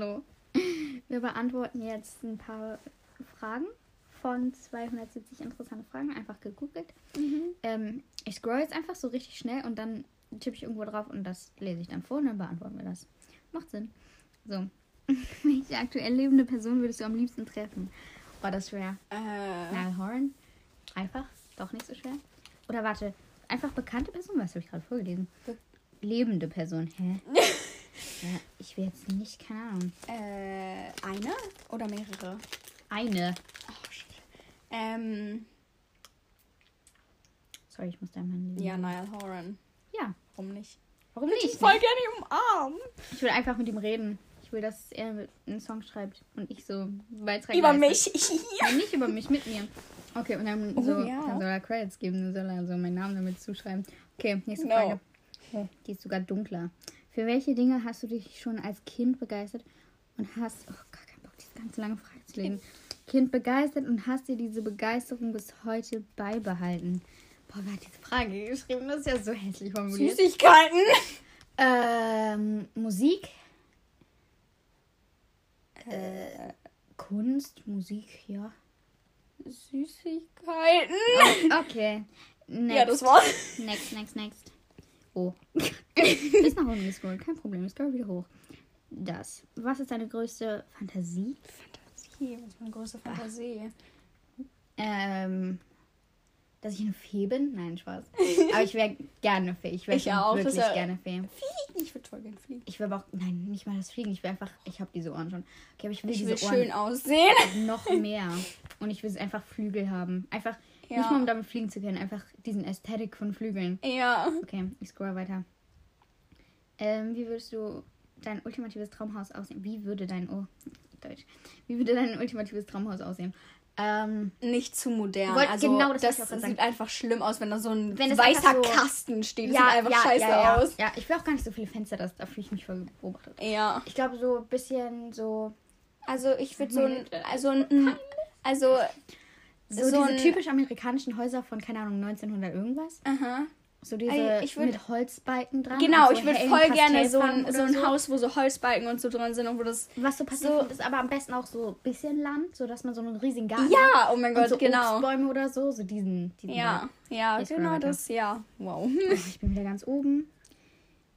Hallo. Wir beantworten jetzt ein paar Fragen von 270 interessante Fragen. Einfach gegoogelt. Ähm, ich scroll jetzt einfach so richtig schnell und dann tippe ich irgendwo drauf und das lese ich dann vor und dann beantworten wir das. Macht Sinn. So. Welche aktuell lebende Person würdest du am liebsten treffen? War das schwer? Äh, Niall Horan? Einfach? Doch nicht so schwer? Oder warte, einfach bekannte Person? Was habe ich gerade vorgelesen? Be- Lebende Person. Hä? ja, ich will jetzt nicht, keine Ahnung. äh, eine oder mehrere? Eine. Oh, shit. Ähm, Sorry, ich muss da mal ja, Niall Horan. Ja. Warum nicht? Warum Ich nicht? voll gerne umarmen. Ich will einfach mit ihm reden. Ich will, dass er einen Song schreibt und ich so Beitrag Über leiste. mich. Nein, nicht über mich, mit mir. Okay, und dann, Oh, so, ja. dann soll er Credits geben, dann soll er so meinen Namen damit zuschreiben. Okay, nächste No. Frage. Oh, die ist sogar dunkler. Für welche Dinge hast du dich schon als Kind begeistert und hast. Oh, gar keinen Bock, diese ganz lange Frage zu lesen. Kind begeistert und hast dir diese Begeisterung bis heute beibehalten? Boah, wer hat diese Frage geschrieben? Das ist ja so hässlich formuliert. Süßigkeiten. Ähm, Musik. Äh, Kunst, Musik, ja. Süßigkeiten. Okay. Next. Ja, das war's. Next, next, next. Oh. Ist nach unten gescrollt, kein Problem. Ich scroll wieder hoch. Das. Was ist deine größte Fantasie? Fantasie, was ist meine größte Fantasie? Ähm. Dass ich eine Fee bin? Nein, Spaß. Aber ich wäre gerne Fee. Ich wäre wirklich wär- gerne Fee. Fliegen, ich würde voll gerne fliegen. Ich will aber auch. Nein, nicht mal das Fliegen. Ich will einfach. Ich habe diese Ohren schon. Okay, aber ich will Ich diese will Ohren schön aussehen. noch mehr. Und ich will einfach Flügel haben. Einfach. Ja. Nicht mal um damit fliegen zu können. Einfach diesen Ästhetik von Flügeln. Ja. Okay, ich scroll weiter. Ähm, wie würdest du dein ultimatives Traumhaus aussehen? Wie würde dein oh, Deutsch. Wie würde dein ultimatives Traumhaus aussehen? Ähm, Nicht zu modern. Wollt- also, genau das das, sieht sagen. einfach schlimm aus, wenn da so ein weißer so- Kasten steht. Das sieht einfach scheiße ja, aus. Ja, ich will auch gar nicht so viele Fenster, das, da fühle ich mich voll beobachtet. Ja. Ich glaube, so ein bisschen so. Also ich würde so ein, also ein, also So, So diese ein- typisch amerikanischen Häuser von, keine Ahnung, 1900 irgendwas. aha. So diese ich würd- mit Holzbalken dran. Genau, so ich würde voll gerne so ein, so ein Haus, wo so Holzbalken und so drin sind und wo das. Was so passiert, So- ist aber am besten auch so ein bisschen Land, so dass man so einen riesigen Garten hat. Ja, oh mein Gott, so genau. Obstbäume oder so, so diesen. diesen Ja, ja, genau das, ja. Wow. Oh, ich bin wieder ganz oben.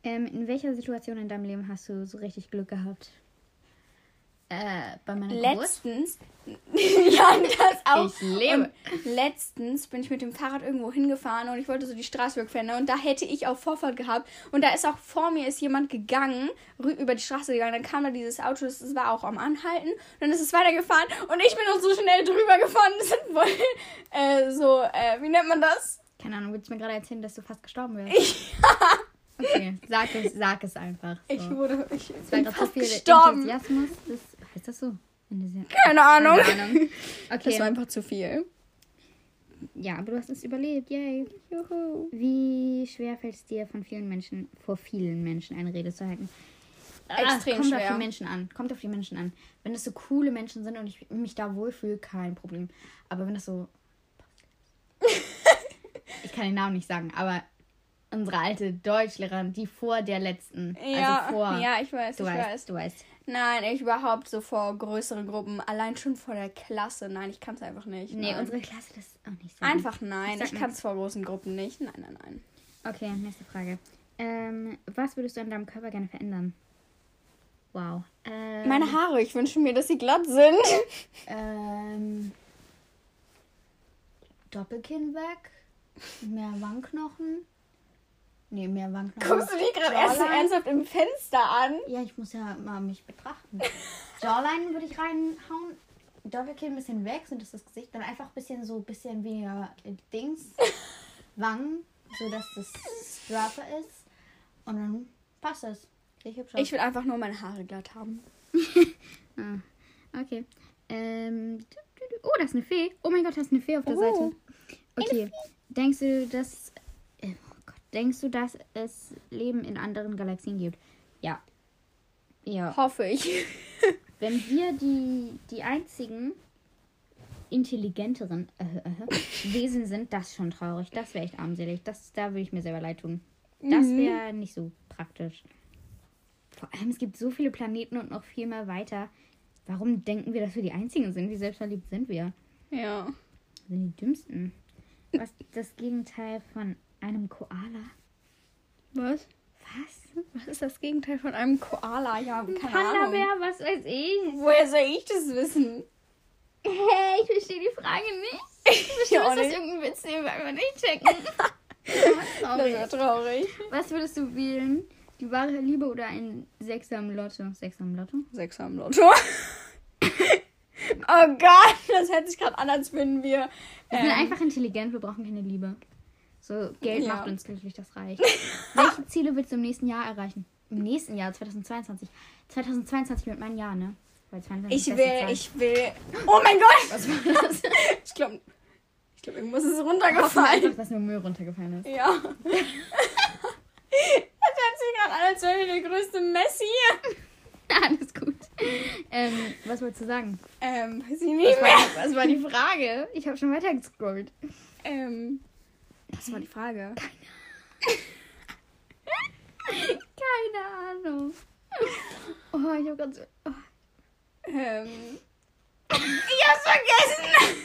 Ähm, in welcher Situation in deinem Leben hast du so richtig Glück gehabt? Äh, bei meiner Geburt? Letztens, ja, das auch. Ich lebe. Und letztens bin ich mit dem Fahrrad irgendwo hingefahren und ich wollte so die Straße wegfahren und da hätte ich auch Vorfahrt gehabt und da ist auch vor mir ist jemand gegangen, über die Straße gegangen, dann kam da dieses Auto, das war auch am Anhalten und dann ist es weitergefahren und ich bin noch so schnell drüber gefahren, das sind wohl äh, so, äh, wie nennt man das? Keine Ahnung, willst du mir gerade erzählen, dass du fast gestorben wärst? Okay, sag es, sag es einfach. So. Ich wurde, ich bin fast viel gestorben. Enthusiasmus. Das, heißt das so? Keine Ahnung. Keine Ahnung. Das war Okay. einfach zu viel. Ja, aber du hast es überlebt. Yay. Juhu. Wie schwer fällt es dir, von vielen Menschen, vor vielen Menschen eine Rede zu halten? Extrem kommt auf schwer. die Menschen an. Kommt auf die Menschen an. Wenn das so coole Menschen sind und ich mich da wohlfühle, kein Problem. Aber wenn das so. ich kann den Namen nicht sagen, aber unsere alte Deutschlehrerin, die vor der letzten. Ja, also vor. ja, ich weiß, du ich weißt, weiß. du weißt. Nein, ich überhaupt so vor größeren Gruppen. Allein schon vor der Klasse. Nein, ich kann es einfach nicht. Nee, nein. unsere Klasse, das ist auch nicht so. Einfach nein. sag Ich kann es vor großen Gruppen nicht. Nein, nein, nein. Okay, nächste Frage. Ähm, was würdest du an deinem Körper gerne verändern? Wow. Ähm, Meine Haare, ich wünsche mir, dass sie glatt sind. Ähm, Doppelkinn weg. Mehr Wangenknochen. Nee, mehr Wangenknochen. Guckst du die gerade erst ernsthaft im Fenster an? Ja, ich muss ja mal mich betrachten. Jawline würde ich reinhauen. Doppelkinn ein bisschen weg, sind das das Gesicht. Dann einfach ein bisschen so, ein bisschen weniger äh, Dings. Wangen, so dass das straffer ist. Und dann passt das. Ich. Ich will einfach nur meine Haare glatt haben. Ah, okay. Ähm, oh, das ist eine Fee. Oh mein Gott, das ist eine Fee auf der Oh. Seite. Okay. Denkst du, dass. Äh. Denkst du, dass es Leben in anderen Galaxien gibt? Ja. Ja. Hoffe ich. Wenn wir die, die einzigen intelligenteren äh, äh, Wesen sind, das ist schon traurig. Das wäre echt armselig. Das, da würde ich mir selber leid tun. Das Mhm. wäre nicht so praktisch. Vor allem, es gibt so viele Planeten und noch viel mehr weiter. Warum denken wir, dass wir die Einzigen sind? Wie selbstverliebt sind wir? Ja. Wir sind die Dümmsten. Was das Gegenteil von einem Koala? Was? Was? Was ist das Gegenteil von einem Koala? Ja, keine Panda-Bär, Ahnung. was weiß ich. Woher soll ich das wissen? Hä, ich verstehe die Frage nicht. Bestimmt auch ist das irgendein Witz, den wir einfach nicht checken. Das Traurig. war traurig. Was würdest du wählen? Die wahre Liebe oder ein Sechser im Lotto? Sechser im Lotto? Sechs am Lotto. oh Gott, das hört sich gerade an, als würden wir. Wir sind ähm, einfach intelligent, wir brauchen keine Liebe. So, Geld Ja. macht uns glücklich, das reicht. Welche Ziele willst du im nächsten Jahr erreichen? Im nächsten Jahr, 2022. 2022 wird mein Jahr, ne? Weil 22 Ich will, Zahl. ich will. Oh mein Gott! Was war das? Ich glaube, ich glaube, irgendwas ist runtergefallen. einfach, dass nur Müll runtergefallen ist. Ja. Das hört sich gerade an, als wäre ich der größte Messi. Alles gut. Ähm, was wolltest du sagen? Ähm, weiß ich Was nicht mehr. war, was war die Frage? Ich habe schon weiter gescrollt. Ähm, was war die Frage? Keine Ahnung. Oh, ich habe gerade so. Oh. Ähm, ich hab's vergessen!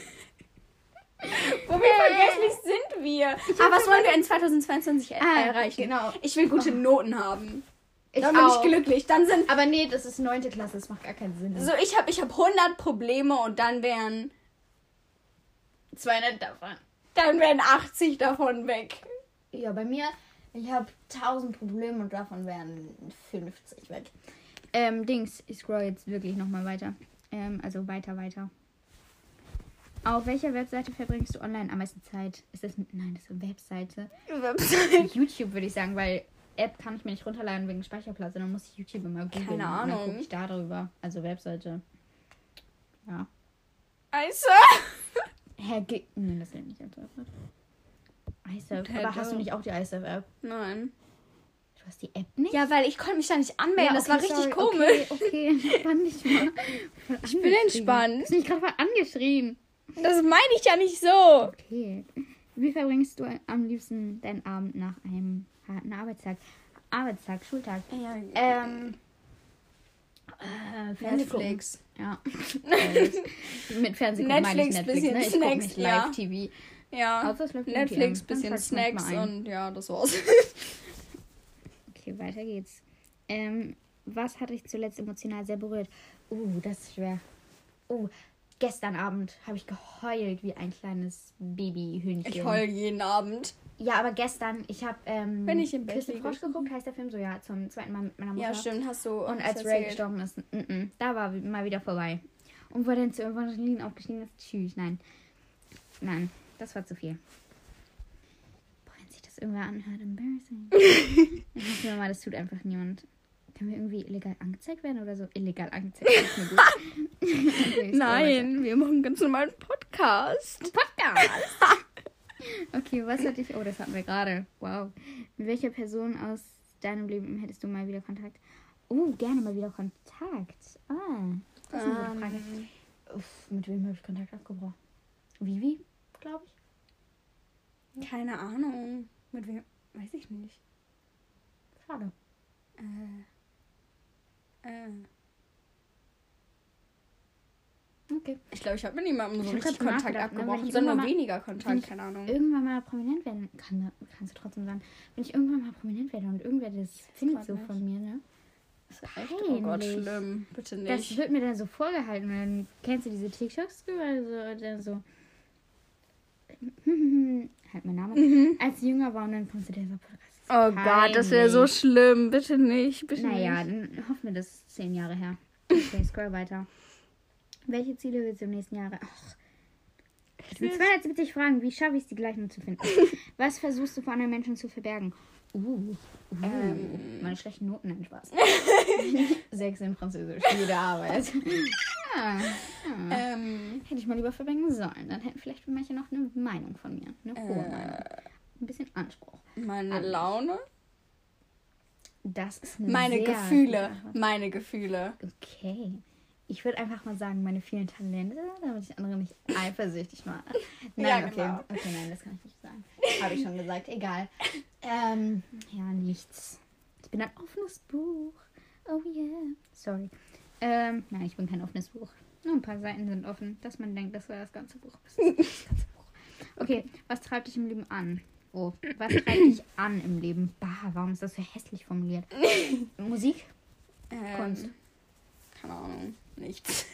Wo wir vergesslich sind wir? Aber was wollen wir in 2022 er Ah, erreichen? genau. Ich will gute Noten haben. Ich Dann bin ich auch. glücklich. Dann sind. Aber nee, das ist neunte Klasse, das macht gar keinen Sinn. So, ich habe ich hab 100 Probleme und dann wären. 200 davon. Dann wären 80 davon weg. Ja, bei mir, ich habe 1000 Probleme und davon wären 50 weg. Ähm, Dings, ich scroll jetzt wirklich nochmal weiter. Ähm, also weiter, weiter. Auf welcher Webseite verbringst du online am meisten Zeit? Ist das, nein, das ist eine Webseite. Website. YouTube würde ich sagen, weil App kann ich mir nicht runterladen wegen Speicherplatz. Dann muss ich YouTube immer googeln. Keine Und dann Ahnung. gucke ich da drüber. Also Webseite. Ja. Scheiße. Hä, ge nee, das ist nicht interessiert. iSurf. Hä, Aber hast du nicht auch die iSurf-App? Nein. Du hast die App nicht? Ja, weil ich konnte mich da nicht anmelden. das war okay, richtig sorry. komisch. Okay, okay. Entspann dich mal. Ich bin entspannt. Du hast mich gerade voll angeschrien. Das meine ich ja nicht so. Okay. Wie verbringst du am liebsten deinen Abend nach einem harten Arbeitstag? Arbeitstag, Schultag. Ähm. Äh. Netflix. Ja. Mit Fernsehen gucken meine ich Netflix, Netflix. bisschen Ne? Ich Snacks, nicht ja. Live-TV. Ja. Läuft Netflix, bisschen Snacks und ja, das war's. Okay, weiter geht's. Ähm, was hat dich zuletzt emotional sehr berührt? Uh, das ist schwer. Oh, gestern Abend habe ich geheult wie ein kleines Babyhühnchen. Ich heul jeden Abend. Ja, aber gestern, ich habe ähm, Wenn ich im Bett liege. Frosch geguckt, heißt der Film so, ja, zum zweiten Mal mit meiner Mutter. Ja, stimmt, hast du. Und als Ray gestorben ist, mm -mm, da war mal wieder vorbei. Und wo er dann zu Evangeline aufgestiegen ist, tschüss, nein. Nein, das war zu viel. Boah, wenn sich das irgendwer anhört, embarrassing. ich mir mal, das tut einfach niemand. Können wir irgendwie illegal angezeigt werden oder so? Illegal angezeigt, ist mir gut. Okay, Nein, wir machen ganz normalen Podcast. Podcast! Okay, was hatte ich... Oh, das hatten wir gerade. Wow. Mit welcher Person aus deinem Leben hättest du mal wieder Kontakt? Oh, gerne mal wieder Kontakt. Ah, das ist eine gute Frage. Ähm, Uff, mit wem habe ich Kontakt abgebrochen? Vivi, glaube ich. keine Ahnung. Mit wem? Weiß ich nicht. Schade. Äh. Äh. Okay. Ich glaube, ich habe mit niemandem so Ich richtig Kontakt nachgedacht, ne, abgebrochen, ich sondern mal- weniger Kontakt, ich keine Ahnung. Irgendwann mal prominent werden kann, kannst du trotzdem sagen. Wenn ich irgendwann mal prominent werde und irgendwer das findet so nicht. von mir, ne? Echt? Oh Gott, peinlich. schlimm. Bitte Das nicht. wird mir dann so vorgehalten. Dann kennst du diese TikToks drüber? So, dann so. halt mein Name. Mhm. Als sie jünger war und dann kommst du dir so. Oh Gott, das wäre so Peinlich. schlimm. Bitte nicht. Bitte Naja, nicht. dann hoffen wir, das ist zehn Jahre her. Okay, scroll weiter. Welche Ziele willst du im nächsten Jahr? Ach, das sind 270 Fragen. Wie schaffe ich es, die gleichen zu finden? Was versuchst du vor anderen Menschen zu verbergen? Uh, uh Ähm. meine schlechten Noten, nein, Spaß. Sechs in Französisch, jede Arbeit. ja, ja. Ähm, Hätte ich mal lieber verbergen sollen. Dann hätten vielleicht manche noch eine Meinung von mir. Eine hohe Äh. Meinung. Ein bisschen Anspruch. meine Alles. Laune? Das ist eine Meine Gefühle. Meine Gefühle. Okay. Ich würde einfach mal sagen, meine vielen Talente, damit ich andere nicht eifersüchtig mache. Nein, Ja, okay. genau. Okay, nein, das kann ich nicht sagen. Habe ich schon gesagt. Egal. Ähm, ja, nichts. Ich bin ein offenes Buch. Oh yeah. Sorry. Ähm, nein, ich bin kein offenes Buch. Nur ein paar Seiten sind offen, dass man denkt, das wäre das ganze Buch. Das ganze Buch. Okay, was treibt dich im Leben an? Oh, was treibt dich an im Leben? Bah, warum ist das so hässlich formuliert? Musik? Ähm, Kunst. Keine Ahnung. Nichts.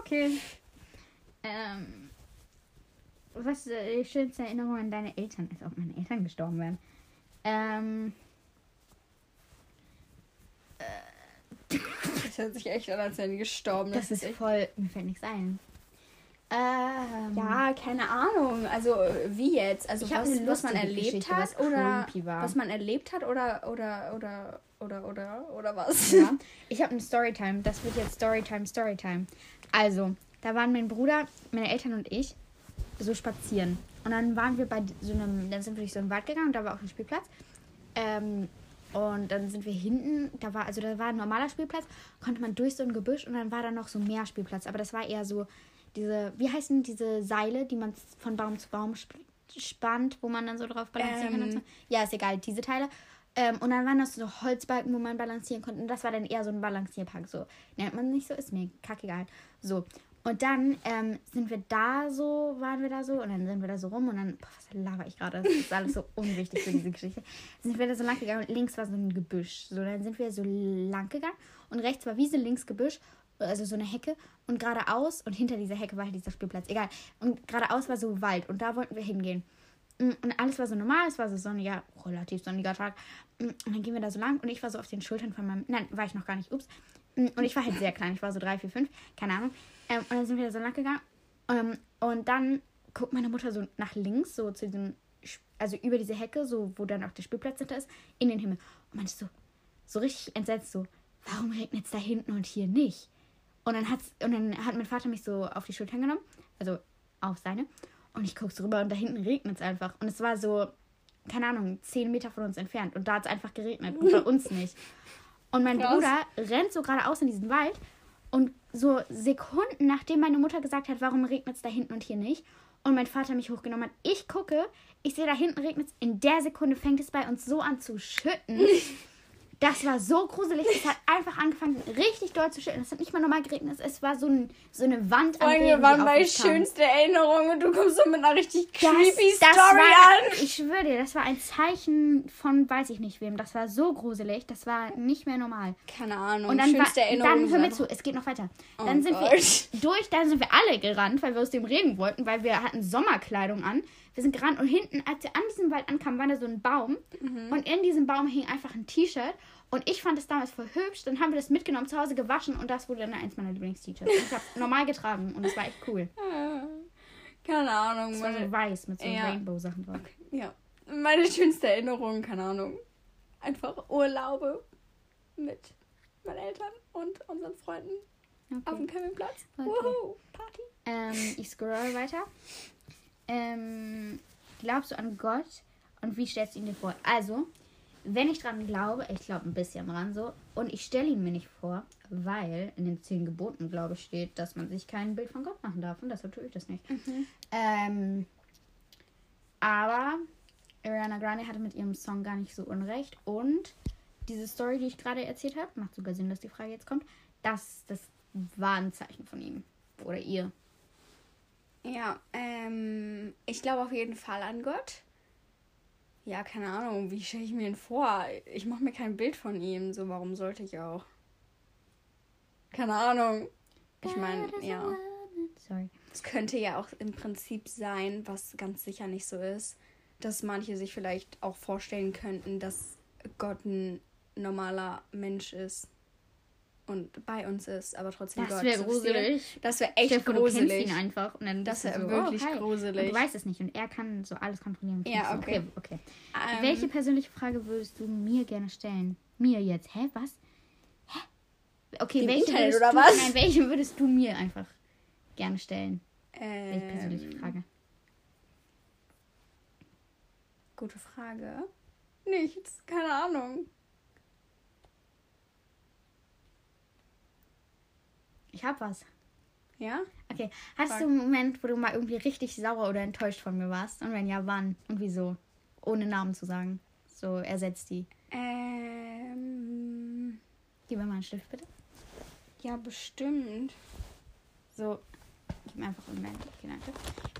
Okay. Ähm, was ist die schönste Erinnerung an deine Eltern? Als ob meine Eltern gestorben wären. Ähm, Das hört sich echt an, als wären die gestorben. das ist echt. voll. Mir fällt nichts ein. Ähm, Ja, keine Ahnung. Also wie jetzt? Also was, was man erlebt Geschichte, hat was oder was man erlebt hat oder oder oder oder oder oder was? Ja. Ich habe eine Storytime. Das wird jetzt Storytime, Storytime. Also, da waren mein Bruder, meine Eltern und ich so spazieren. Und dann waren wir bei so einem, dann sind wir durch so einen Wald gegangen und da war auch ein Spielplatz. Ähm, und dann sind wir hinten, da war, also da war ein normaler Spielplatz, konnte man durch so ein Gebüsch und dann war da noch so mehr Spielplatz. Aber das war eher so diese, wie heißen diese Seile, die man von Baum zu Baum sp spannt, wo man dann so drauf balancieren kann und so. Ähm. Ja, ist egal, diese Teile. Ähm, und dann waren das so Holzbalken, wo man balancieren konnte. Und das war dann eher so ein Balancierpark. So nennt man nicht so, ist mir kackegal. So. Und dann ähm, sind wir da so, waren wir da so und dann sind wir da so rum und dann, boah, was laber ich gerade? Das ist alles so unwichtig für diese Geschichte. Sind wir da so lang gegangen und links war so ein Gebüsch. So, dann sind wir so lang gegangen und rechts war Wiese, links Gebüsch, also so eine Hecke und geradeaus und hinter dieser Hecke war halt dieser Spielplatz. Egal. Und geradeaus war so Wald und da wollten wir hingehen. Mm, Und alles war so normal, es war so sonniger, relativ sonniger Tag. Mm, Und dann gehen wir da so lang und ich war so auf den Schultern von meinem. Nein, war ich noch gar nicht, ups. Mm, Und ich war halt sehr klein, ich war so drei, vier, fünf, keine Ahnung. Ähm, und dann sind wir da so lang gegangen. Ähm, und dann guckt meine Mutter so nach links, so zu diesem, also über diese Hecke, so wo dann auch der Spielplatz hinter ist, in den Himmel. Und meinte so, so richtig entsetzt, so, warum regnet es da hinten und hier nicht? Und dann, hat's, und dann hat mein Vater mich so auf die Schultern genommen, also auf seine. Und ich gucke so rüber und da hinten regnet es einfach. Und es war so, keine Ahnung, zehn Meter von uns entfernt. Und da hat es einfach geregnet und bei uns nicht. Und mein Krass. Bruder rennt so geradeaus in diesen Wald und so Sekunden nachdem meine Mutter gesagt hat, warum regnet es da hinten und hier nicht, und mein Vater mich hochgenommen hat, ich gucke, ich sehe da hinten regnet es, in der Sekunde fängt es bei uns so an zu schütten. Das war so gruselig. Es hat einfach angefangen, richtig doll zu schütten. Es hat nicht mal normal geregnet. Es war so, ein, so eine Wand an Regen, die waren meine schönste Erinnerungen und du kommst so mit einer richtig Das, creepy das Story war, an. Ich schwöre dir, das war ein Zeichen von weiß ich nicht wem. Das war so gruselig. Das war nicht mehr normal. Keine Ahnung. Und dann, war, schönste Erinnerungen. dann hör mir zu, es geht noch weiter. Oh Dann sind Gott. wir durch, dann sind wir alle gerannt, weil wir aus dem Regen wollten, weil wir hatten Sommerkleidung an. Wir sind gerannt und hinten, als wir an diesem Wald ankamen, war da so ein Baum. Mhm. Und in diesem Baum hing einfach ein T-Shirt. Und ich fand es damals voll hübsch. Dann haben wir das mitgenommen, zu Hause gewaschen und das wurde dann eins meiner Lieblings-T-Shirts. Und Ich habe normal getragen und es war echt cool. Keine Ahnung. Es war so weiß mit so Ja. Rainbow-Sachen drauf. ja. Meine schönste Erinnerung, keine Ahnung. Einfach Urlaube mit meinen Eltern und unseren Freunden auf dem Okay. Campingplatz. Okay. Wuhu, Party. Ähm, ich scroll weiter. Ähm, glaubst du an Gott und wie stellst du ihn dir vor? Also, wenn ich dran glaube, ich glaube ein bisschen dran so, und ich stelle ihn mir nicht vor, weil in den zehn Geboten, glaube ich, steht, dass man sich kein Bild von Gott machen darf und deshalb tue ich das nicht. Ähm, aber Ariana Grande hatte mit ihrem Song gar nicht so unrecht und diese Story, die ich gerade erzählt habe, macht sogar Sinn, dass die Frage jetzt kommt, das, das war ein Zeichen von ihm oder ihr. Ja, ähm, ich glaube auf jeden Fall an Gott. Ja, keine Ahnung, wie stelle ich mir ihn vor? Ich mache mir kein Bild von ihm, so warum sollte ich auch? Keine Ahnung. Ich meine, ja. Sorry. Es könnte ja auch im Prinzip sein, was ganz sicher nicht so ist, dass manche sich vielleicht auch vorstellen könnten, dass Gott ein normaler Mensch ist und bei uns ist, aber trotzdem Das wäre gruselig. Das wäre echt Du kennst gruselig. ihn einfach und dann Das du wäre so, wirklich oh, gruselig. Und du weißt es nicht und er kann so alles kontrollieren. Ja, du, okay. okay. Ähm, Welche persönliche Frage würdest du mir gerne stellen? Mir jetzt? Hä, was? Hä? Okay, Dem welche Internet würdest oder du, was? Nein, welche würdest du mir einfach gerne stellen? Welche persönliche ähm, Frage? Gute Frage. Nichts, keine Ahnung. Ich hab was. Ja? Okay, hattest du einen Moment, wo du mal irgendwie richtig sauer oder enttäuscht von mir warst? Und wenn ja, wann und wieso? Ohne Namen zu sagen. So, ersetzt die. Ähm, Gib mir mal einen Stift, bitte. Ja, bestimmt. So, gib mir einfach einen Moment. Okay, danke.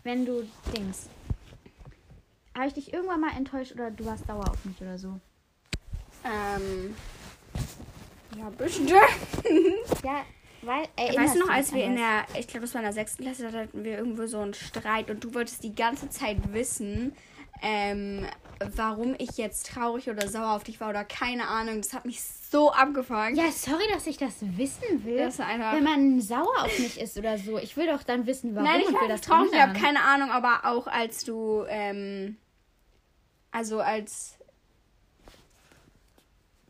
Wenn du Dings. Habe ich dich irgendwann mal enttäuscht oder du warst sauer auf mich oder so? Ähm. Ja, bestimmt. Ja, weil. Weißt du noch, als wir in der, ich glaube, das war in der sechsten Klasse, da hatten wir irgendwo so einen Streit und du wolltest die ganze Zeit wissen, ähm, warum ich jetzt traurig oder sauer auf dich war oder keine Ahnung. Das hat mich so abgefangen. Ja, sorry, dass ich das wissen will. Das Wenn man sauer auf mich ist oder so. Ich will doch dann wissen, warum Nein, ich und will das traurig, ich habe keine Ahnung, aber auch als du, ähm, also als.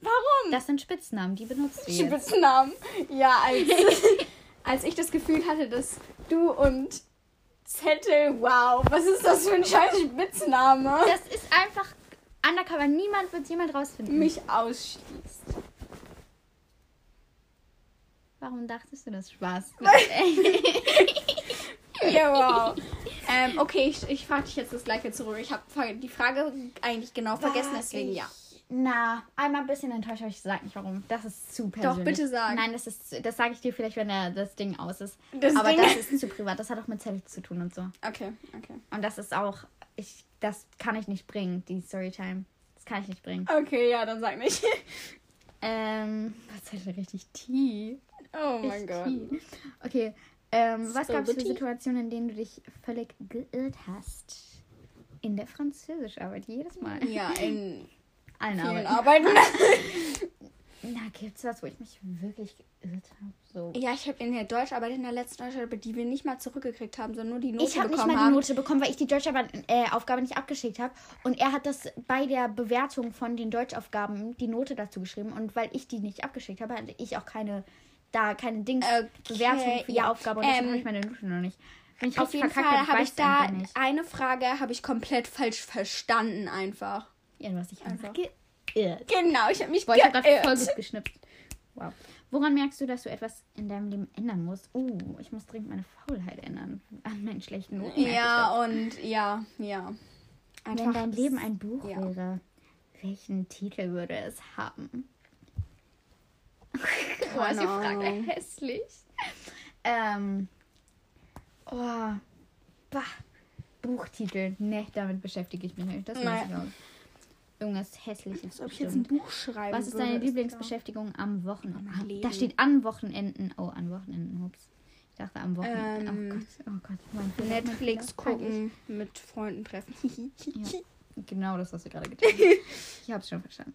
Warum? Das sind Spitznamen, die benutzt jetzt. Spitznamen. Ja, als, als ich das Gefühl hatte, dass du und Zettel, wow, was ist das für ein scheiß Spitzname? Das ist einfach undercover. Niemand wird jemand rausfinden. mich ausschließt. Warum dachtest du das Spaß? Ja, wow. ähm, okay, ich, ich frage dich jetzt das gleiche zurück. Ich habe die Frage eigentlich genau vergessen, deswegen ja. Na, einmal ein bisschen enttäuscht, aber ich sag nicht warum. Das ist zu persönlich. bitte sag. Nein, das ist, das sage ich dir vielleicht, wenn der, das Ding aus ist. Das aber Ding- das ist zu privat. Das hat auch mit Zettel zu tun und so. Okay, okay. Und das ist auch, ich, das kann ich nicht bringen, die Storytime. Das kann ich nicht bringen. Okay, ja, dann sag nicht. Ähm, was ist denn richtig Tee? Oh mein Gott. Okay, ähm, was gab es für. Situationen, in denen du dich völlig geirrt hast? In der Französischarbeit, jedes Mal. Ja, in Allen Arbeiten. Arbeiten. Na, gibt's was, wo ich mich wirklich geirrt habe? So. Ja, ich habe in der Deutscharbeit, in der letzten Deutscharbeit, die wir nicht mal zurückgekriegt haben, sondern nur die Note Ich habe nicht bekommen mal die. Note bekommen, weil ich die Deutschaufgabe nicht abgeschickt habe. Und er hat das bei der Bewertung von den Deutschaufgaben die Note dazu geschrieben. Und weil ich die nicht abgeschickt habe, hatte ich auch keine, da keine Dings Okay, Bewertung für die ja. Aufgabe. Und deshalb Ähm, habe ich meine Note noch nicht. Wenn ich Auf jeden verkackt Fall habe ich da eine Frage, habe ich komplett falsch verstanden einfach. Ja, du hast dich einfach Einfach. geirrt. Genau, ich habe mich Boah, ich geirrt. voll gut geschnippt. Wow. Woran merkst du, dass du etwas in deinem Leben ändern musst? Uh, ich muss dringend meine Faulheit ändern. An meinen schlechten Noten. ich. Ja, und ja, ja. Wenn dein Leben ein Buch ja. wäre, welchen Titel würde es haben? Boah, Frage Ahnung. hässlich. Ähm. Oh. Bah. Buchtitel. Ne, damit beschäftige ich mich nicht. Das weiß ich auch. Irgendwas hässliches. Als ob ich jetzt ein. Buch schreiben Was ist würde, deine klar. Lieblingsbeschäftigung am Wochenende? Am Leben. Da steht an Wochenenden. Oh, an Wochenenden. Ups. Ich dachte am Wochenende. Ähm, oh Gott, oh Gott. Mein Netflix gucken, mit Freunden treffen. Ja. Genau das, was du gerade getan hast. Ich habe es schon verstanden.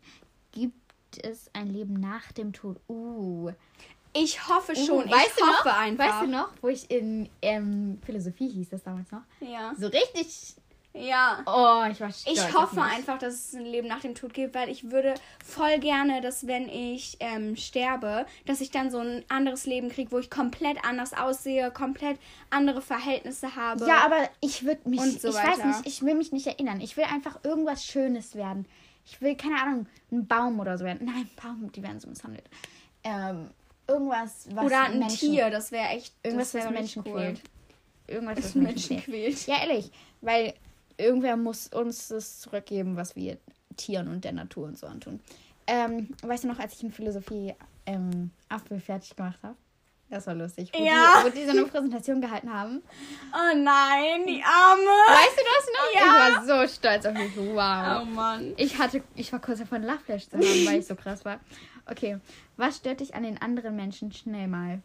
Gibt es ein Leben nach dem Tod? Uh. Ich hoffe schon. Uh, weißt ich du noch? hoffe einfach. Weißt du noch, wo ich in ähm, Philosophie hieß das damals noch? Ja. So richtig. Ja. Oh, ich war stolz Ich hoffe einfach, dass es ein Leben nach dem Tod gibt, weil ich würde voll gerne, dass wenn ich ähm, sterbe, dass ich dann so ein anderes Leben kriege, wo ich komplett anders aussehe, komplett andere Verhältnisse habe. Ja, aber ich würde mich. So ich weiß nicht, ich will mich nicht erinnern. Ich will einfach irgendwas Schönes werden. Ich will, keine Ahnung, ein Baum oder so werden. Nein, Baum, die werden so misshandelt. Ähm, irgendwas, was Oder ein Menschen, Tier, das wäre echt. Irgendwas, das was wär Menschen richtig cool. quält. Irgendwas, was Was Menschen Menschen quält. Ja, ehrlich. Weil irgendwer muss uns das zurückgeben, was wir Tieren und der Natur und so antun. Ähm, weißt du noch, als ich in Philosophie ähm, Apfel fertig gemacht habe? Das war lustig. Wo, Ja. die, wo die so eine Präsentation gehalten haben. Oh nein, die Arme. Weißt du das noch? Ja. Ich war so stolz auf mich. Wow. Oh Mann. Ich hatte, ich war kurz davor, einen Lachflash zu haben, weil ich so krass war. Okay, was stört dich an den anderen Menschen schnell mal?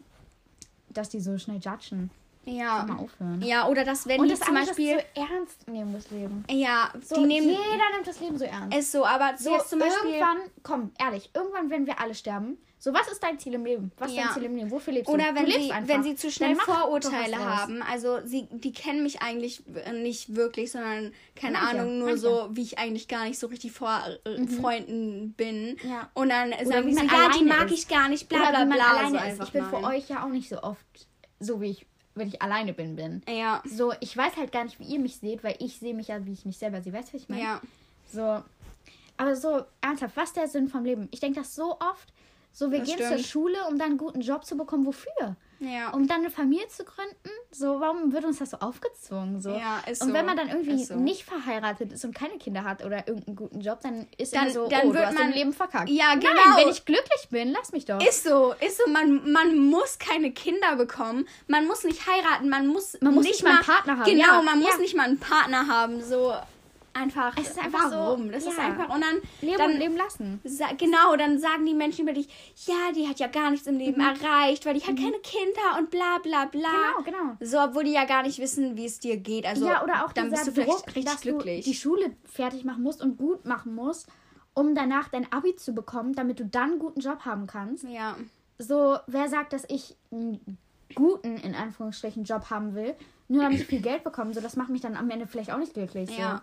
Dass die so schnell judgen. Ja. Mal aufhören. Ja, oder dass wenn Und die das zum Beispiel. so ernst nehmen, das Leben. ja, So, die nehmen. jeder nimmt das Leben so ernst. Ist so, aber So, zum Beispiel. irgendwann, komm, ehrlich, irgendwann, wenn wir alle sterben, so, was ist dein Ziel im Leben? Was ist Ja. dein Ziel im Leben? Wofür lebst du? Oder wenn du sie, einfach. wenn sie zu schnell Vorurteile haben. Also sie, die kennen mich eigentlich äh, nicht wirklich, sondern keine Manche, Ahnung, nur manche. so, wie ich eigentlich gar nicht so richtig vor äh, Freunden bin. Ja. Und dann sagen die so, man ja, die mag ist. ich gar nicht, bla Oder bla wie man bla. alleine so ist. einfach Ich bin für euch ja auch nicht so oft so, wie ich, wenn ich alleine bin, bin. Ja. So, ich weiß halt gar nicht, wie ihr mich seht, weil ich sehe mich ja, wie ich mich selber sehe. Weißt du, was ich meine? Ja. So. Aber so, ernsthaft, was ist der Sinn vom Leben? Ich denke das so oft. So, wir Das gehen zur stimmt. Schule, um dann einen guten Job zu bekommen. Wofür? Ja. um dann eine Familie zu gründen. So, warum wird uns das so aufgezwungen? So? Ja, ist und so. wenn man dann irgendwie so. nicht verheiratet ist und keine Kinder hat oder irgendeinen guten Job, dann ist Dann- so, dann oh, wird man- Leben verkackt. Ja, Nein, genau. wenn ich glücklich bin, lass mich doch. Ist so, ist so, man, man muss keine Kinder bekommen, man muss nicht heiraten, man muss, Man muss nicht mal einen Partner haben, Genau, ja, man muss ja. nicht mal einen Partner haben, so einfach. Es ist einfach so, warum? das ist ja. einfach und dann, leben dann und leben lassen. genau, dann sagen die Menschen über dich, ja, die hat ja gar nichts im Leben erreicht, weil die hat keine Kinder und bla bla bla. Mhm. Genau, genau. So, obwohl die ja gar nicht wissen, wie es dir geht. Also ja, oder auch dann bist du vielleicht Druck, richtig dass glücklich. du die Schule fertig machen musst und gut machen musst, um danach dein Abi zu bekommen, damit du dann einen guten Job haben kannst. ja. So, wer sagt, dass ich einen guten, in Anführungsstrichen, Job haben will, nur damit ich viel Geld bekomme? So, das macht mich dann am Ende vielleicht auch nicht glücklich. So. Ja.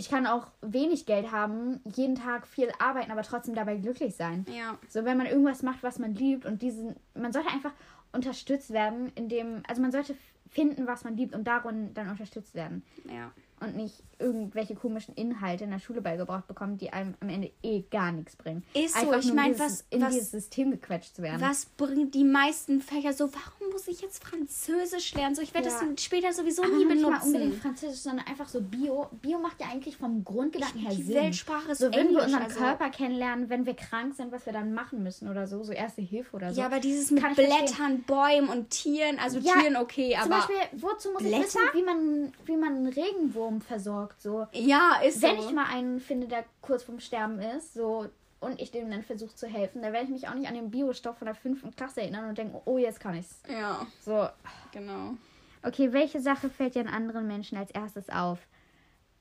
Ich kann auch wenig Geld haben, jeden Tag viel arbeiten, aber trotzdem dabei glücklich sein. Ja. So, wenn man irgendwas macht, was man liebt und diesen, man sollte einfach unterstützt werden, indem, also man sollte finden, was man liebt und darin dann unterstützt werden Ja. und nicht irgendwelche komischen Inhalte in der Schule beigebracht bekommen, die einem am Ende eh gar nichts bringen. Ist so, Einfach ich nur mein, dieses- was- in was- dieses System gequetscht zu werden. Was bringt die meisten Fächer so? Warum muss ich jetzt Französisch lernen? So, ich werde Ja. das später sowieso Aber nie nicht mal benutzen. unbedingt Französisch, sondern einfach so Bio. Bio macht ja eigentlich vom Grundgedanken her Die Sinn. Weltsprache ist so, wenn Englisch, wir unseren also- Körper kennenlernen, wenn wir krank sind, was wir dann machen müssen oder so, so erste Hilfe oder so. Ja, aber dieses mit ich verstehen. Blättern, Bäumen und Tieren, also Ja, Tieren okay, Zum aber Beispiel, wozu muss Blätter? ich wissen, wie man, wie man einen Regenwurm versorgt? So. ja, ist Wenn so. ich mal einen finde, der kurz vorm Sterben ist, so und ich dem dann versuche zu helfen, dann werde ich mich auch nicht an den Biostoff von der fünften Klasse erinnern und denken, oh, jetzt kann ich's. ja, So, genau. okay, welche Sache fällt dir an anderen Menschen als erstes auf?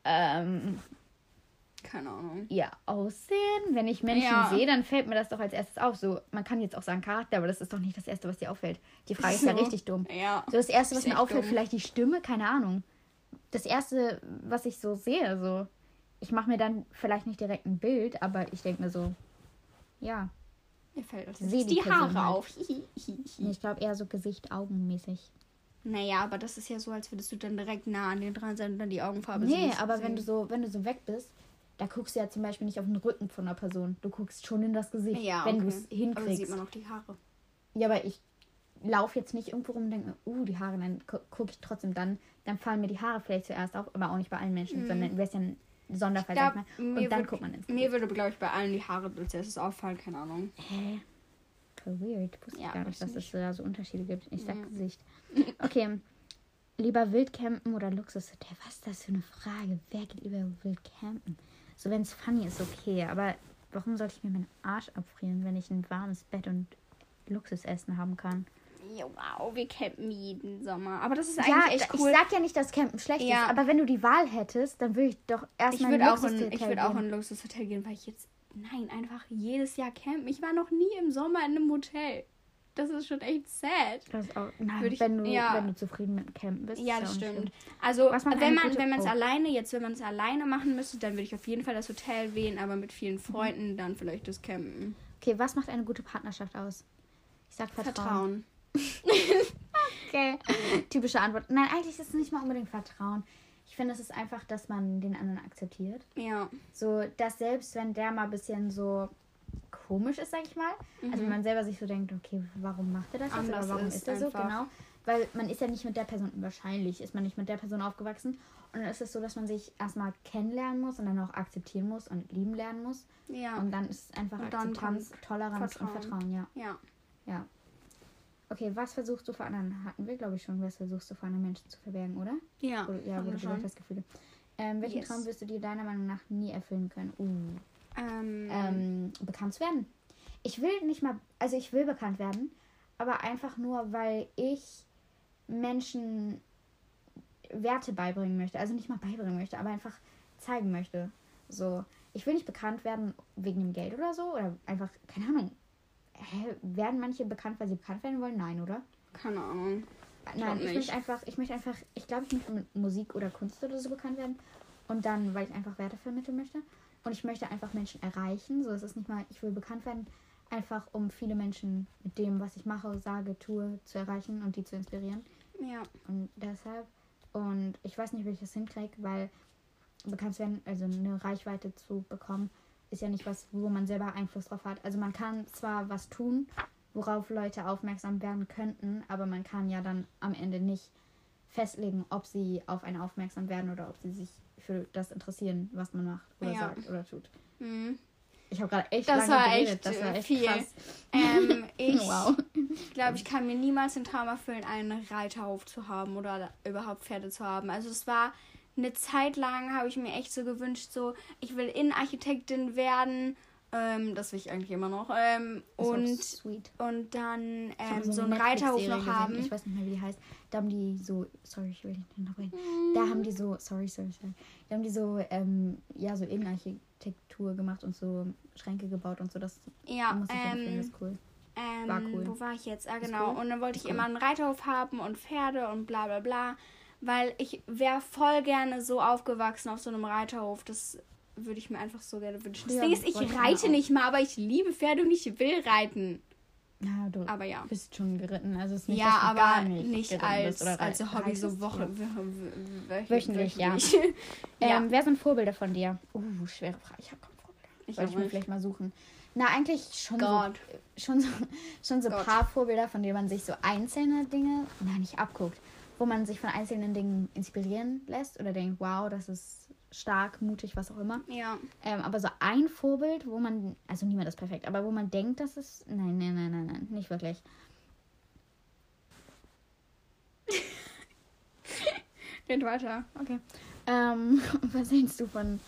Ähm, Keine Ahnung. ihr Aussehen. Wenn ich Menschen Ja. sehe, dann fällt mir das doch als erstes auf. So, man kann jetzt auch sagen Charakter, aber das ist doch nicht das Erste, was dir auffällt. Die Frage ist ja So. richtig dumm. Ja. So, das Erste, was mir auffällt, dumm. vielleicht die Stimme, keine Ahnung. Das Erste, was ich so sehe, so. Ich mache mir dann vielleicht nicht direkt ein Bild, aber ich denke mir so, ja. Mir fällt erstes die die Haare halt. auf. Hi, hi, hi. Ich glaube eher so Gesicht, Augenmäßig. Naja, aber das ist ja so, als würdest du dann direkt nah an den dran sein und dann die Augenfarbe Nee, sehen. aber wenn du so, wenn du so weg bist, da guckst du ja zum Beispiel nicht auf den Rücken von einer Person. Du guckst schon in das Gesicht, ja, wenn okay. du es Aber hinkriegst. sieht man auch die Haare. Ja, aber ich laufe jetzt nicht irgendwo rum und denke, uh, die Haare, dann gu gucke ich trotzdem dann, dann fallen mir die Haare vielleicht zuerst auf, aber auch nicht bei allen Menschen, sondern wäre es ja ein Sonderfall, Ich sag glaub, ich mal. Und dann guckt man ins Mir würde, glaube ich, bei allen die Haare als erstes auffallen, keine Ahnung. Hä? Voll weird. Ich wusste Ja, gar nicht, dass es da so Unterschiede gibt. Ich sag Ja. Gesicht. Okay. Lieber Wildcampen oder Luxushotel? Was ist das für eine Frage? Wer geht lieber Wildcampen? So, wenn es funny ist, okay. Aber warum sollte ich mir meinen Arsch abfrieren, wenn ich ein warmes Bett und Luxusessen haben kann? Ja, wow, wir campen jeden Sommer. Aber das ist Ja, eigentlich echt cool. ich sag ja nicht, dass Campen schlecht Ja. ist, aber wenn du die Wahl hättest, dann würde ich doch erstmal in würde ein in, Luxushotel ich würd auch in gehen. ein Luxushotel gehen, weil ich jetzt, nein, einfach jedes Jahr campen. Ich war noch nie im Sommer in einem Hotel. Das ist schon echt sad. Das ist auch, nein, Würde ich- wenn, du, ja. wenn du zufrieden mit dem Campen bist. Ja, das stimmt. schlimm. Also, macht wenn man wenn man es oh. alleine, jetzt wenn man es alleine machen müsste, dann würde ich auf jeden Fall das Hotel wählen, aber mit vielen Freunden dann vielleicht das Campen. Okay, was macht eine gute Partnerschaft aus? Ich sag Vertrauen. Vertrauen. Okay. Typische Antwort. Nein, eigentlich ist es nicht mal unbedingt Vertrauen. Ich finde, es ist einfach, dass man den anderen akzeptiert. Ja. So, dass selbst wenn der mal ein bisschen so komisch ist, sag ich mal, also wenn man selber sich so denkt, okay, warum macht er das jetzt Mhm. Oder warum ist ist er so, genau. Weil man ist ja nicht mit der Person, wahrscheinlich ist man nicht mit der Person aufgewachsen. Und dann ist es so, dass man sich erstmal kennenlernen muss und dann auch akzeptieren muss und lieben lernen muss. Ja. Und dann ist es einfach Und Akzeptanz, Toleranz und Vertrauen. Vertrauen, ja. ja. Ja. Okay, was versuchst du vor anderen? Hatten wir, glaube ich, schon. Was versuchst du vor anderen Menschen zu verbergen, oder? Ja. Oder, ja, wo du gesagt schon. hast, Gefühle. Ähm, welchen Yes. Traum wirst du dir deiner Meinung nach nie erfüllen können? Uh, Ähm, ähm, bekannt zu werden. Ich will nicht mal, also ich will bekannt werden, aber einfach nur, weil ich Menschen Werte beibringen möchte. Also nicht mal beibringen möchte, aber einfach zeigen möchte. So, ich will nicht bekannt werden wegen dem Geld oder so. Oder einfach, keine Ahnung. Hä, werden manche bekannt, weil sie bekannt werden wollen? Nein, oder? keine Ahnung. Nein, ich möchte einfach, ich möchte einfach, ich glaube, ich möchte mit Musik oder Kunst oder so bekannt werden. Und dann, weil ich einfach Werte vermitteln möchte. Und ich möchte einfach Menschen erreichen. So ist es nicht mal, ich will bekannt werden, einfach um viele Menschen mit dem, was ich mache, sage, tue, zu erreichen und die zu inspirieren. Ja. Und deshalb, und ich weiß nicht, wie ich das hinkriege, weil bekannt werden, also eine Reichweite zu bekommen, ist ja nicht was, wo man selber Einfluss drauf hat. Also man kann zwar was tun, worauf Leute aufmerksam werden könnten, aber man kann ja dann am Ende nicht festlegen, ob sie auf einen aufmerksam werden oder ob sie sich für das interessieren, was man macht oder Ja. sagt oder tut. Mhm. Ich habe gerade echt Das lange war geredet. echt, das war äh, echt viel. krass. Ähm, ich wow. glaube, ich kann mir niemals den Traum erfüllen, einen Reiterhof zu haben oder überhaupt Pferde zu haben. Also es war eine Zeit lang, habe ich mir echt so gewünscht, so ich will Innenarchitektin werden. Ähm, das will ich eigentlich immer noch. Ähm, Das und, und dann ähm, so einen eine Reiterhof noch gesehen, haben. Ich weiß nicht mehr, wie die heißt. Da haben die so, sorry, ich will nicht unterbrechen. Mhm. Da haben die so, sorry, sorry, sorry. Da haben die so, ähm, ja, so Innenarchitektur gemacht und so Schränke gebaut und so. Das Ja, muss ich empfehlen, das ähm, ist cool. Ähm, War cool. Wo war ich jetzt? Ah, genau. cool. Und dann wollte ich Ist immer einen Reiterhof haben und Pferde und bla bla bla. Weil ich wäre voll gerne so aufgewachsen auf so einem Reiterhof. Das würde ich mir einfach so gerne wünschen. Das Ja, Ding ist, ich reite auch. nicht mal, aber ich liebe Pferde und ich will reiten. Ja, du Aber ja. bist schon geritten. Also es ist nicht, ja, aber gar nicht, nicht, als, als Hobby so Woche, ja. w- w- Wöchentlich, ja. wöchentlich. ja. Ähm, wer sind Vorbilder von dir? Uh, schwere Frage. Ich habe kaum Vorbilder. Ich auch ich mir vielleicht mal suchen. Na, eigentlich schon so, Gott. schon so, schon so ein Gott. paar Vorbilder, von denen man sich so einzelne Dinge, na, nicht abguckt, wo man sich von einzelnen Dingen inspirieren lässt oder denkt, wow, das ist stark, mutig, was auch immer. Ja. Ähm, aber so ein Vorbild, wo man, also niemand ist perfekt, aber wo man denkt, dass es, nein, nein, nein, nein, nein, nicht wirklich. Red weiter. Okay. Ähm, was hältst du von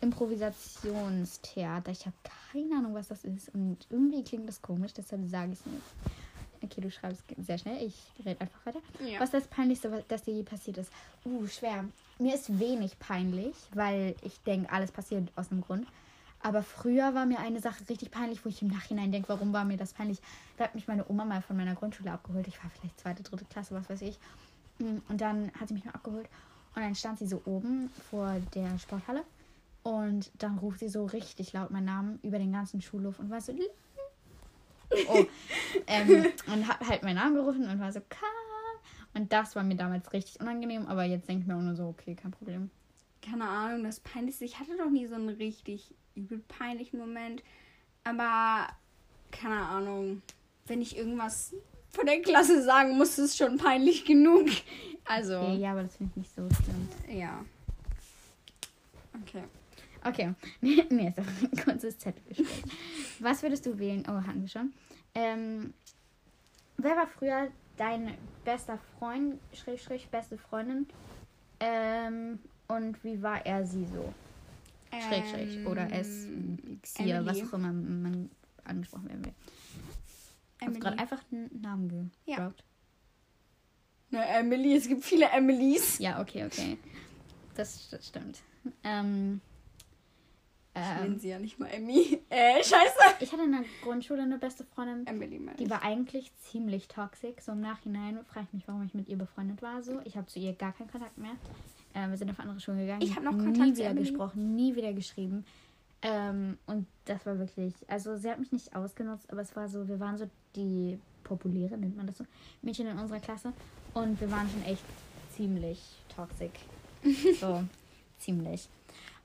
Improvisationstheater? Ich habe keine Ahnung, was das ist. Und irgendwie klingt das komisch, deshalb sage ich es nicht. Okay, du schreibst sehr schnell. Ich rede einfach weiter. Ja. Was ist das Peinlichste, was das dir je passiert ist? Uh, schwer. Mir ist wenig peinlich, weil ich denke, alles passiert aus einem Grund. Aber früher war mir eine Sache richtig peinlich, wo ich im Nachhinein denke, warum war mir das peinlich? Da hat mich meine Oma mal von meiner Grundschule abgeholt. Ich war vielleicht zweite, dritte Klasse, was weiß ich. Und dann hat sie mich mal abgeholt. Und dann stand sie so oben vor der Sporthalle. Und dann ruft sie so richtig laut meinen Namen über den ganzen Schulhof und war so. Oh. ähm, und hat halt meinen Namen gerufen und war so, Karl. Und das war mir damals richtig unangenehm, aber jetzt denke ich mir auch nur so, okay, kein Problem. keine Ahnung, das Peinlichste. Ich hatte doch nie so einen richtig übel peinlichen Moment. Aber, keine Ahnung, wenn ich irgendwas von der Klasse sagen muss, ist es schon peinlich genug. Also, Okay, ja, aber das finde ich nicht so schlimm. ja. Okay. Okay, nee, ist doch ein kurzes Zettelgespräch. Was würdest du wählen? Oh, hatten wir schon. Ähm, wer war früher dein bester Freund, schräg, schräg, beste Freundin? Ähm, und wie war er sie so? Schräg, schräg. Oder es, Ähm, Xia, was Emily. auch immer man angesprochen werden will. Emily. du gerade einfach einen Namen Ja. gedroppt? Ne, Emily, es gibt viele Emilys. Ja, okay, okay. Das, das stimmt. Ähm, Ich ähm, nenne sie ja nicht mal Emmy. Äh, scheiße. ich hatte in der Grundschule eine beste Freundin. Emily, meine Die war eigentlich ziemlich toxisch. So im Nachhinein frage ich mich, warum ich mit ihr befreundet war. So, ich habe zu ihr gar keinen Kontakt mehr. Ähm, wir sind auf andere Schulen gegangen. Ich hab noch Nie Kontakt zu wieder Emily. gesprochen, nie wieder geschrieben. Ähm, und das war wirklich, also sie hat mich nicht ausgenutzt, aber es war so, wir waren so die populäre, nennt man das so, Mädchen in unserer Klasse. Und wir waren schon echt ziemlich toxisch. So, ziemlich.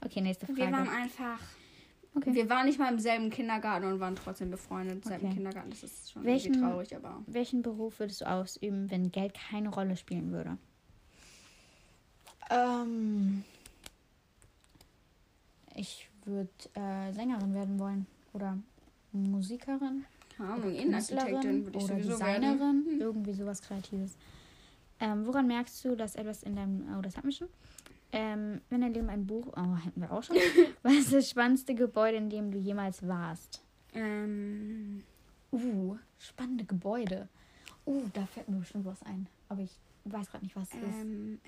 Okay, nächste Frage. Wir waren einfach. okay. Wir waren nicht mal im selben Kindergarten und waren trotzdem befreundet. Im selben Okay. Kindergarten. Das ist schon Welchen- irgendwie traurig, aber. Welchen Beruf würdest du ausüben, wenn Geld keine Rolle spielen würde? Ähm. Ich würde äh, Sängerin werden wollen. Oder Musikerin. Keine Ahnung, oder Innenarchitektin würde ich oder sowieso Designerin. werden. Hm. Irgendwie sowas Kreatives. Ähm, woran merkst du, dass etwas in deinem. Oh, das hatten wir schon. Ähm, wenn dein Leben ein Buch. Oh, hätten wir auch schon. Was ist das spannendste Gebäude, in dem du jemals warst? Ähm. Uh, spannende Gebäude. Uh, da fällt mir bestimmt was ein. Aber ich weiß gerade nicht, was es ist. Ähm,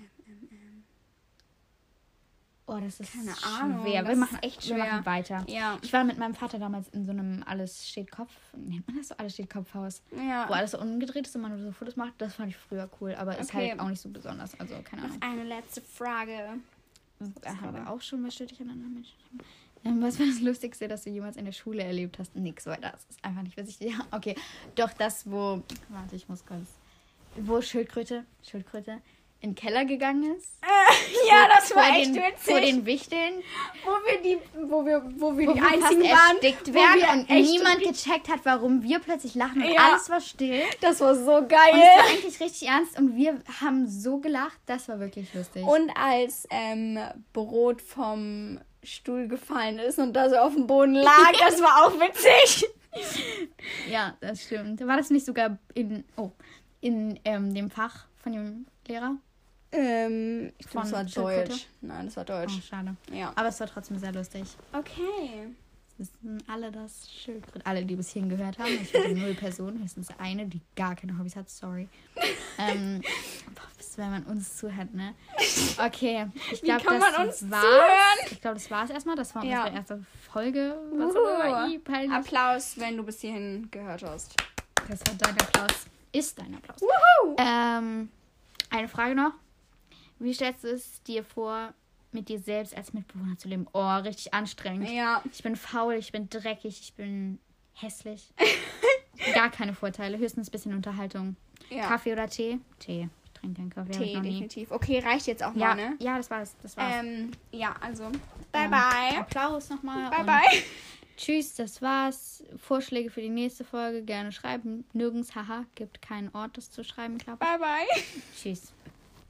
Oh, das ist keine schwer. Ahnung, Wir das machen echt wir schwer. machen weiter. ja. Ich war mit meinem Vater damals in so einem alles steht Kopf, nennt man das so alles steht Kopfhaus, Ja. wo alles so umgedreht ist und man so Fotos macht. Das fand ich früher cool, aber ist Okay. halt auch nicht so besonders. Also keine Noch Ahnung. eine letzte Frage. Da haben wir auch schon dich an anderen Menschen. Ähm, was war das Lustigste, das du jemals in der Schule erlebt hast? Nix, weil das ist einfach nicht witzig. Ja, okay. Doch das, wo. Warte, ich muss kurz. Wo Schildkröte, Schildkröte in den Keller gegangen ist. ja, das war echt den, witzig. Vor den Wichteln, wo wir die, wo wir, wo wir wo die wir einzigen waren, erstickt wo werden wir und niemand gecheckt hat, warum wir plötzlich lachen und Ja. alles war still. Das war so Und es geil. war eigentlich richtig ernst und wir haben so gelacht, das war wirklich lustig. Und als ähm, Brot vom Stuhl gefallen ist und da so auf dem Boden lag, das war auch witzig. ja, das stimmt. War das nicht sogar in, oh, in ähm, dem Fach von dem Lehrer? Ähm, ich glaube, das war Schildkröte? Deutsch. Nein, das war Oh, Deutsch. schade. Ja. Aber es war trotzdem sehr lustig. Okay. Wissen alle das Schildkröte, alle, die bis hierhin gehört haben. Ich hatte null Personen, höchstens eine, die gar keine Hobbys hat, sorry. ähm, boah, bis wenn man uns zuhört, ne? Okay, ich Wie glaube, kann das man uns war's. zuhören? Ich glaube, das war's erstmal. Das war Ja. unsere erste Folge. Was peinlich. Applaus, wenn du bis hierhin gehört hast. Das war dein Applaus. Ist dein Applaus. Ähm, eine Frage noch. Wie stellst du es dir vor, mit dir selbst als Mitbewohner zu leben? Oh, richtig anstrengend. Ja. Ich bin faul, ich bin dreckig, ich bin hässlich. Gar keine Vorteile, höchstens ein bisschen Unterhaltung. ja. Kaffee oder Tee? Tee. Ich trinke keinen Kaffee. Tee, definitiv. Okay, reicht jetzt auch Ja, mal, ne? ja, das war's. Das war's. Ähm, ja, also. Bye, Ähm, bye. Applaus nochmal. Bye, bye. Tschüss, das war's. Vorschläge für die nächste Folge gerne schreiben. Nirgends, haha, gibt keinen Ort, das zu schreiben, glaube ich. Bye, bye. Tschüss.